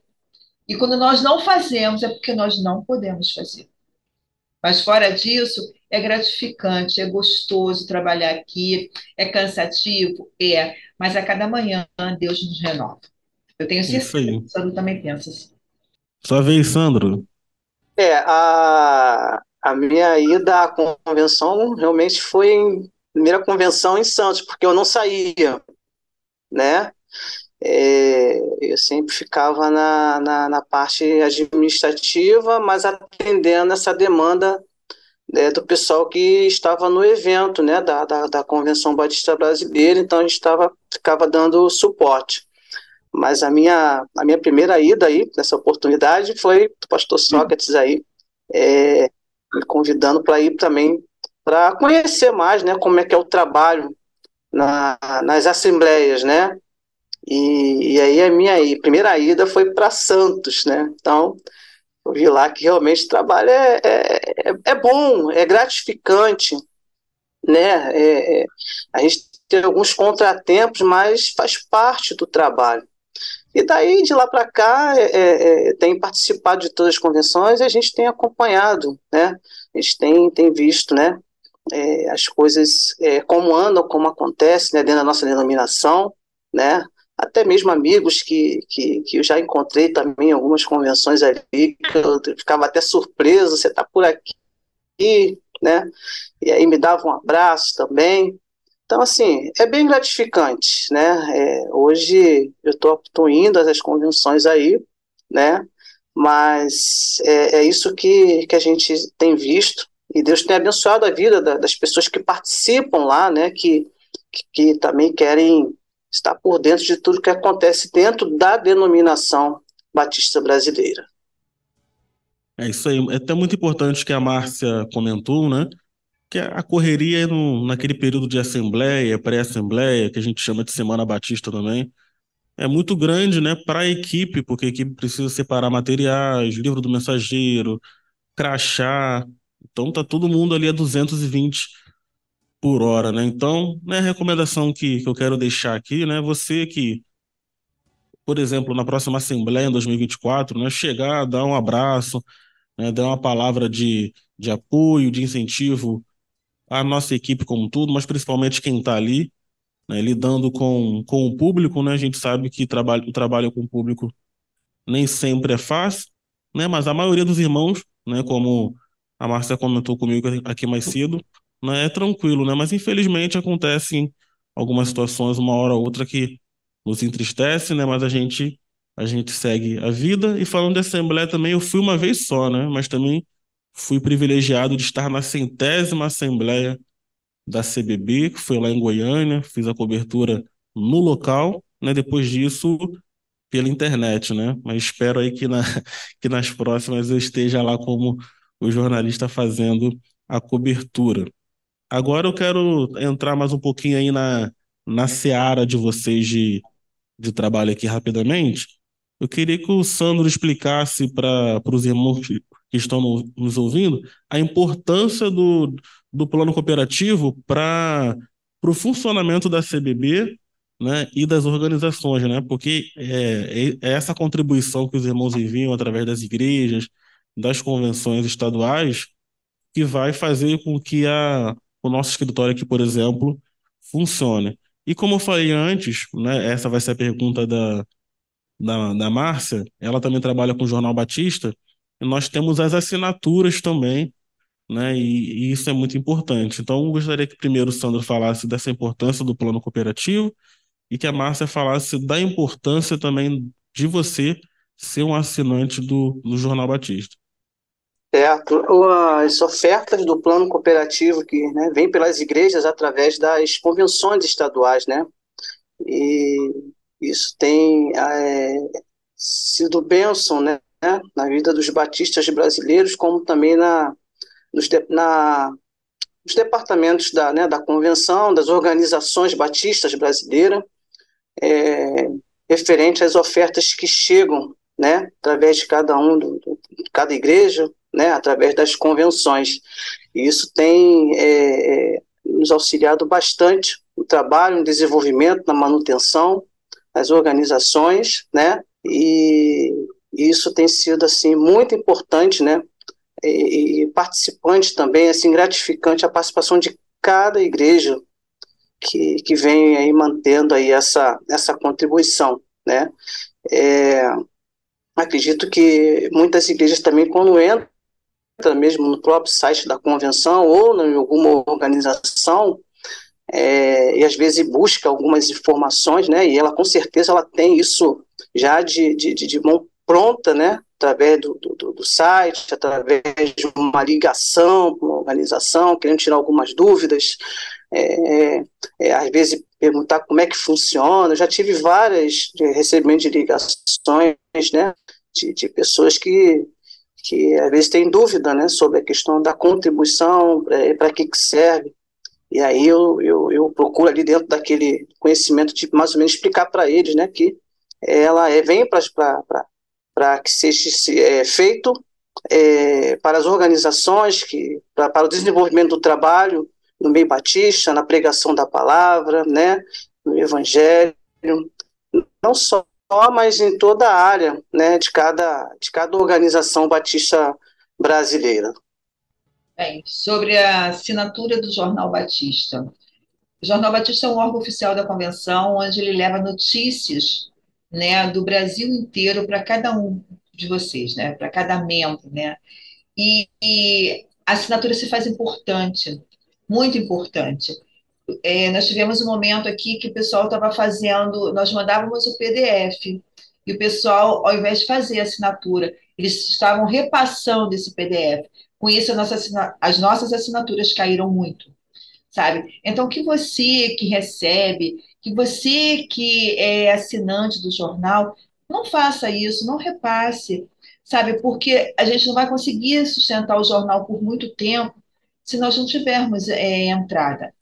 E quando nós não fazemos, é porque nós não podemos fazer. Mas fora disso, é gratificante, é gostoso trabalhar aqui, é cansativo, é, mas a cada manhã Deus nos renova. Eu tenho Isso certeza que o Sandro também pensa assim. Sua vez, Sandro. É, a, a minha ida à convenção realmente foi em primeira convenção em Santos, porque eu não saía, né? É, eu sempre ficava na, na, na parte administrativa, mas atendendo essa demanda né, do pessoal que estava no evento né, da, da, da Convenção Batista Brasileira, então a gente estava, ficava dando suporte. Mas a minha, a minha primeira ida aí, nessa oportunidade, foi do pastor Sócrates aí, é, me convidando para ir também, para conhecer mais né, como é que é o trabalho na, nas assembleias, né? E, e aí a minha primeira ida foi para Santos, né? Então, eu vi lá que realmente o trabalho é, é, é bom, é gratificante, né? É, é, a gente tem alguns contratempos, mas faz parte do trabalho. E daí, de lá para cá, é, é, tem participado de todas as convenções e a gente tem acompanhado, né? A gente tem, tem visto, né? É, as coisas, como andam, como acontece, né? Dentro da nossa denominação, né? Até mesmo amigos que, que, que eu já encontrei também em algumas convenções ali, que eu ficava até surpreso, você está por aqui, né? E aí me dava um abraço também. Então, assim, é bem gratificante, né? É, hoje eu estou indo às convenções aí, né? Mas é, é, isso que, que a gente tem visto, e Deus tem abençoado a vida da, das pessoas que participam lá, né? Que, que, que também querem está por dentro de tudo que acontece dentro da denominação batista brasileira. É isso aí. É até muito importante que a Márcia comentou, né? Que a correria no, naquele período de assembleia, pré-assembleia, que a gente chama de Semana Batista também, é muito grande, né, para a equipe, porque a equipe precisa separar materiais, livro do mensageiro, crachá. Então tá todo mundo ali a 220 por hora, né? Então, né, a recomendação que, que eu quero deixar aqui, né, você que, por exemplo, na próxima Assembleia em 2024, né, chegar, dar um abraço, né, dar uma palavra de, de apoio, de incentivo à nossa equipe como tudo, mas principalmente quem está ali, né, lidando com, com o público, né, a gente sabe que trabalho, o trabalho com o público nem sempre é fácil, né, mas a maioria dos irmãos, né, como a Márcia comentou comigo aqui mais cedo, né, é tranquilo, né? Mas infelizmente acontecem algumas situações, uma hora ou outra, que nos entristece, né? Mas a gente a gente segue a vida. E falando de assembleia também, eu fui uma vez só, né? Mas também fui privilegiado de estar na centésima assembleia da CBB, que foi lá em Goiânia, fiz a cobertura no local, né? Depois disso, pela internet, né? Mas espero aí que, na, <laughs> que nas próximas eu esteja lá como o jornalista fazendo a cobertura. Agora eu quero entrar mais um pouquinho aí na, na seara de vocês de, de trabalho aqui rapidamente. Eu queria que o Sandro explicasse para os irmãos que estão nos ouvindo a importância do, do plano cooperativo para o funcionamento da CBB né, e das organizações, né, porque é, é, essa contribuição que os irmãos enviam através das igrejas, das convenções estaduais, que vai fazer com que a, o nosso escritório aqui, por exemplo, funcione. E como eu falei antes, né, essa vai ser a pergunta da, da, da Márcia, ela também trabalha com o Jornal Batista, e nós temos as assinaturas também, né, e, e isso é muito importante. Então, eu gostaria que primeiro o Sandro falasse dessa importância do plano cooperativo e que a Márcia falasse da importância também de você ser um assinante do, do Jornal Batista. Certo. As ofertas do plano cooperativo que né, vêm pelas igrejas através das convenções estaduais, né? E isso tem é, sido bênção, né, na vida dos batistas brasileiros, como também na, nos, de, na, nos departamentos da, né, da convenção, das organizações batistas brasileiras, é, referente às ofertas que chegam, né, através de cada um, do, de cada igreja, né, através das convenções. E isso tem é, é, nos auxiliado bastante no trabalho, no desenvolvimento, na manutenção das organizações, né, e isso tem sido assim muito importante, né, e, e participante também, assim gratificante a participação de cada igreja que, que vem aí mantendo aí essa, essa contribuição, né? É, acredito que muitas igrejas também, quando entram mesmo no próprio site da convenção ou em alguma organização, é, e às vezes busca algumas informações, né? E ela com certeza ela tem isso já de, de, de mão pronta, né? Através do, do, do, site, através de uma ligação com uma organização, querendo tirar algumas dúvidas, é, é, às vezes perguntar como é que funciona. Eu já tive várias recebimentos de ligações, né? De, de pessoas que que às vezes têm dúvida né, sobre a questão da contribuição, para que, que serve. E aí eu, eu, eu, procuro ali dentro daquele conhecimento de mais ou menos explicar para eles né, que ela é, vem para que seja é, feito é, para as organizações, que, pra, para o desenvolvimento do trabalho no meio batista, na pregação da palavra, né, no evangelho, não só mas em toda a área né, de, cada, de cada organização batista brasileira. Bem, sobre a assinatura do Jornal Batista. O Jornal Batista é um órgão oficial da convenção, onde ele leva notícias né, do Brasil inteiro para cada um de vocês, né, para cada membro. Né? E, e a assinatura se faz importante, muito importante é, nós tivemos um momento aqui que o pessoal estava fazendo, nós mandávamos o PDF, e o pessoal, ao invés de fazer a assinatura, eles estavam repassando esse PDF. Com isso, nossa, as nossas assinaturas caíram muito, sabe? Então, que você que recebe, que você que é assinante do jornal, não faça isso, não repasse, sabe? Porque a gente não vai conseguir sustentar o jornal por muito tempo se nós não tivermos é, entrada.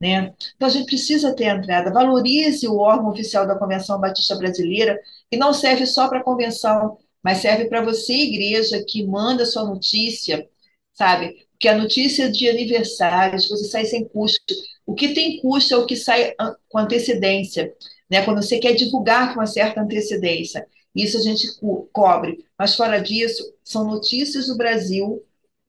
Né? Então, a gente precisa ter entrada. Valorize o órgão oficial da Convenção Batista Brasileira, que não serve só para a convenção, mas serve para você, igreja, que manda sua notícia, sabe? Que a notícia de aniversários, você sai sem custo. O que tem custo é o que sai com antecedência, né? quando você quer divulgar com uma certa antecedência. Isso a gente co cobre. Mas, fora disso, são notícias do Brasil,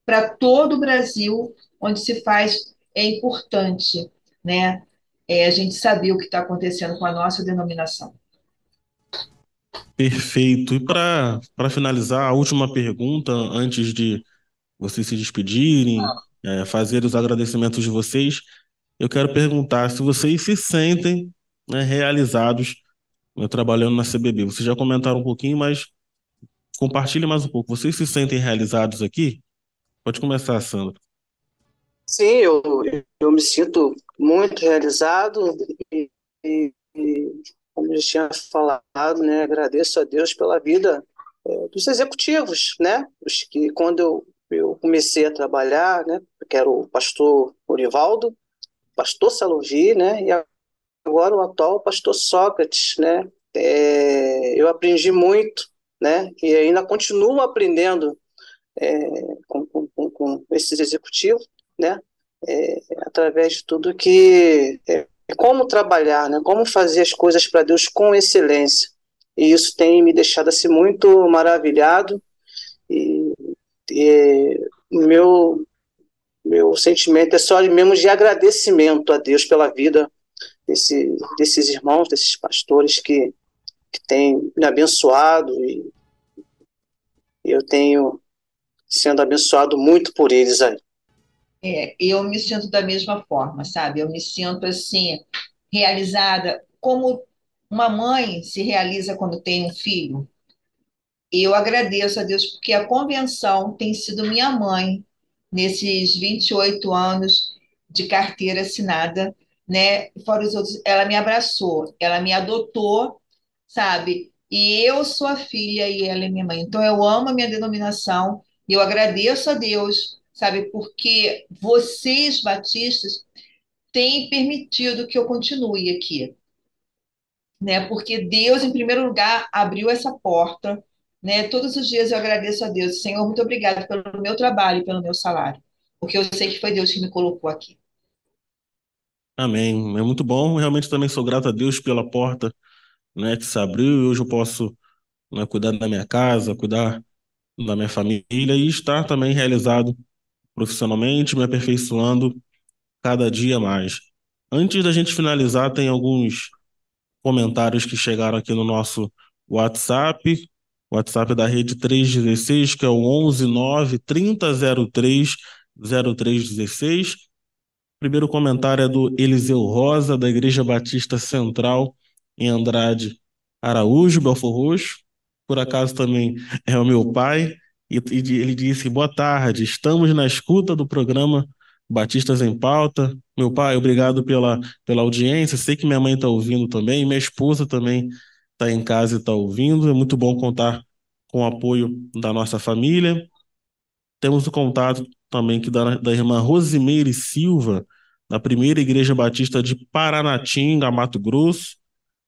para todo o Brasil, onde se faz, é importante né, é a gente saber o que está acontecendo com a nossa denominação. Perfeito. E para finalizar, a última pergunta, antes de vocês se despedirem, é, fazer os agradecimentos de vocês, eu quero perguntar se vocês se sentem né, realizados né, trabalhando na CBB. Vocês já comentaram um pouquinho, mas compartilhe mais um pouco. Vocês se sentem realizados aqui? Pode começar, Sandra. Sim, eu, eu me sinto muito realizado e, e, como eu tinha falado, né, agradeço a Deus pela vida é, dos executivos, né, os que quando eu, eu comecei a trabalhar, né, que era o pastor Orivaldo, pastor Salovi, né, e agora o atual pastor Sócrates, né, é, eu aprendi muito, né, e ainda continuo aprendendo é, com, com, com, esses executivos, né, é, através de tudo que é, como trabalhar, né, como fazer as coisas para Deus com excelência. E isso tem me deixado assim muito maravilhado e, e meu meu sentimento é só mesmo de agradecimento a Deus pela vida desse, desses irmãos, desses pastores que, que têm me abençoado e eu tenho sendo abençoado muito por eles aí. É, eu me sinto da mesma forma, sabe? Eu me sinto assim, realizada, como uma mãe se realiza quando tem um filho. Eu agradeço a Deus porque a convenção tem sido minha mãe nesses 28 anos de carteira assinada, né? Fora os outros, ela me abraçou, ela me adotou, sabe? E eu sou a filha e ela é minha mãe. Então eu amo a minha denominação e eu agradeço a Deus, sabe? Porque vocês, batistas, têm permitido que eu continue aqui. Né? Porque Deus, em primeiro lugar, abriu essa porta né? Todos os dias eu agradeço a Deus, Senhor, muito obrigado pelo meu trabalho pelo meu salário, porque eu sei que foi Deus que me colocou aqui. Amém. É muito bom. Realmente também sou grato a Deus pela porta né, que se abriu e hoje eu posso né, cuidar da minha casa, cuidar da minha família e estar também realizado profissionalmente, me aperfeiçoando cada dia mais. Antes da gente finalizar, tem alguns comentários que chegaram aqui no nosso WhatsApp. WhatsApp da rede 316, que é o 119 3003 0316. Primeiro comentário é do Eliseu Rosa, da Igreja Batista Central, em Andrade Araújo, Belfor Roxo. Por acaso também é o meu pai. E, e ele disse: Boa tarde, estamos na escuta do programa Batistas em Pauta. Meu pai, obrigado pela, pela audiência. Sei que minha mãe está ouvindo também, minha esposa também está em casa e está ouvindo. É muito bom contar com o apoio da nossa família. Temos o contato também que da, da irmã Rosimeire Silva, da Primeira Igreja Batista de Paranatinga, Mato Grosso.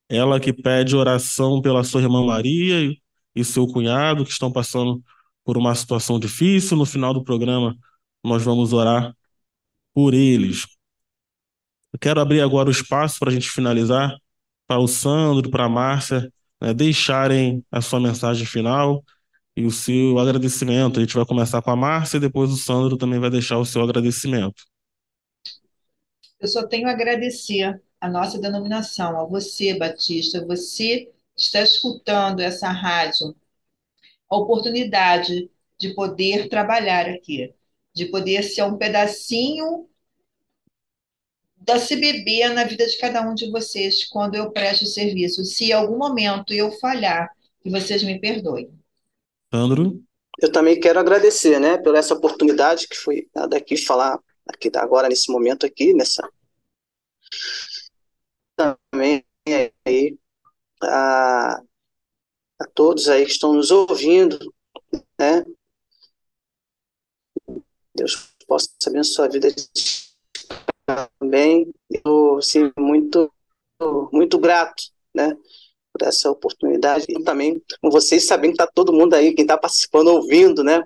Ela que pede oração pela sua irmã Maria e, e seu cunhado, que estão passando por uma situação difícil. No final do programa, nós vamos orar por eles. Eu quero abrir agora o espaço para a gente finalizar para o Sandro, para a Márcia, né, deixarem a sua mensagem final e o seu agradecimento. A gente vai começar com a Márcia e depois o Sandro também vai deixar o seu agradecimento. Eu só tenho a agradecer a nossa denominação, a você, Batista, você está escutando essa rádio, a oportunidade de poder trabalhar aqui, de poder ser um pedacinho da CBB na vida de cada um de vocês quando eu presto serviço. Se em algum momento eu falhar, que vocês me perdoem. Sandro? Eu também quero agradecer, né, pela essa oportunidade que foi dada aqui falar aqui agora nesse momento aqui nessa também aí a, a todos aí que estão nos ouvindo, né? Deus possa abençoar a vida também. Eu, assim, muito, muito grato, né? Por essa oportunidade e também com vocês sabendo que está todo mundo aí, quem está participando, ouvindo, né?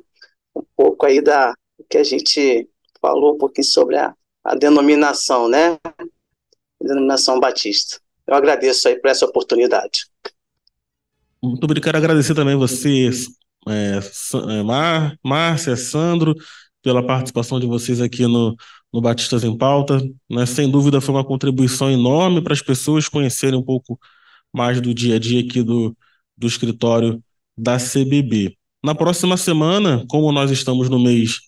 Um pouco aí da que a gente falou um pouquinho sobre a, a denominação, né? Denominação batista. Eu agradeço aí por essa oportunidade. Muito obrigado. Quero agradecer também vocês, é, é, Mar, Márcia, Sandro, pela participação de vocês aqui no, no Batistas em Pauta. Né? Sem dúvida foi uma contribuição enorme para as pessoas conhecerem um pouco mais do dia a dia aqui do, do escritório da CBB. Na próxima semana, como nós estamos no mês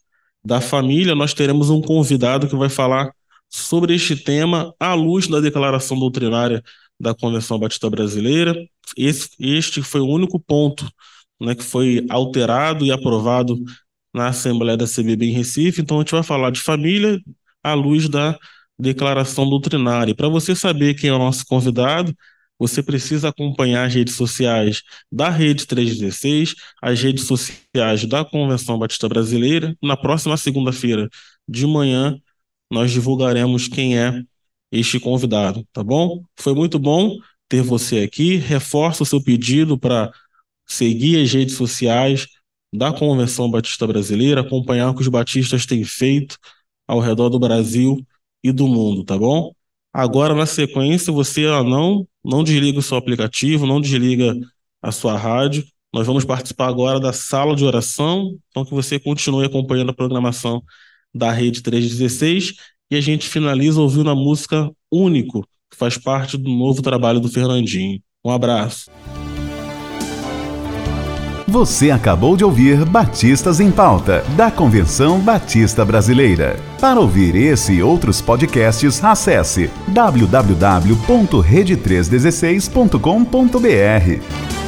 da família, nós teremos um convidado que vai falar sobre este tema à luz da declaração doutrinária da Convenção Batista Brasileira. Esse, este foi o único ponto né, que foi alterado e aprovado na Assembleia da CBB em Recife. Então, a gente vai falar de família à luz da declaração doutrinária. Para você saber quem é o nosso convidado, você precisa acompanhar as redes sociais da Rede 316, as redes sociais da Convenção Batista Brasileira. Na próxima segunda-feira de manhã, nós divulgaremos quem é este convidado, tá bom? Foi muito bom ter você aqui. Reforça o seu pedido para seguir as redes sociais da Convenção Batista Brasileira, acompanhar o que os batistas têm feito ao redor do Brasil e do mundo, tá bom? Agora, na sequência, você ó, não, não desliga o seu aplicativo, não desliga a sua rádio. Nós vamos participar agora da sala de oração, então que você continue acompanhando a programação da Rede 316 e a gente finaliza ouvindo a música Único, que faz parte do novo trabalho do Fernandinho. Um abraço. Você acabou de ouvir Batistas em Pauta, da Convenção Batista Brasileira. Para ouvir esse e outros podcasts, acesse www.rede316.com.br.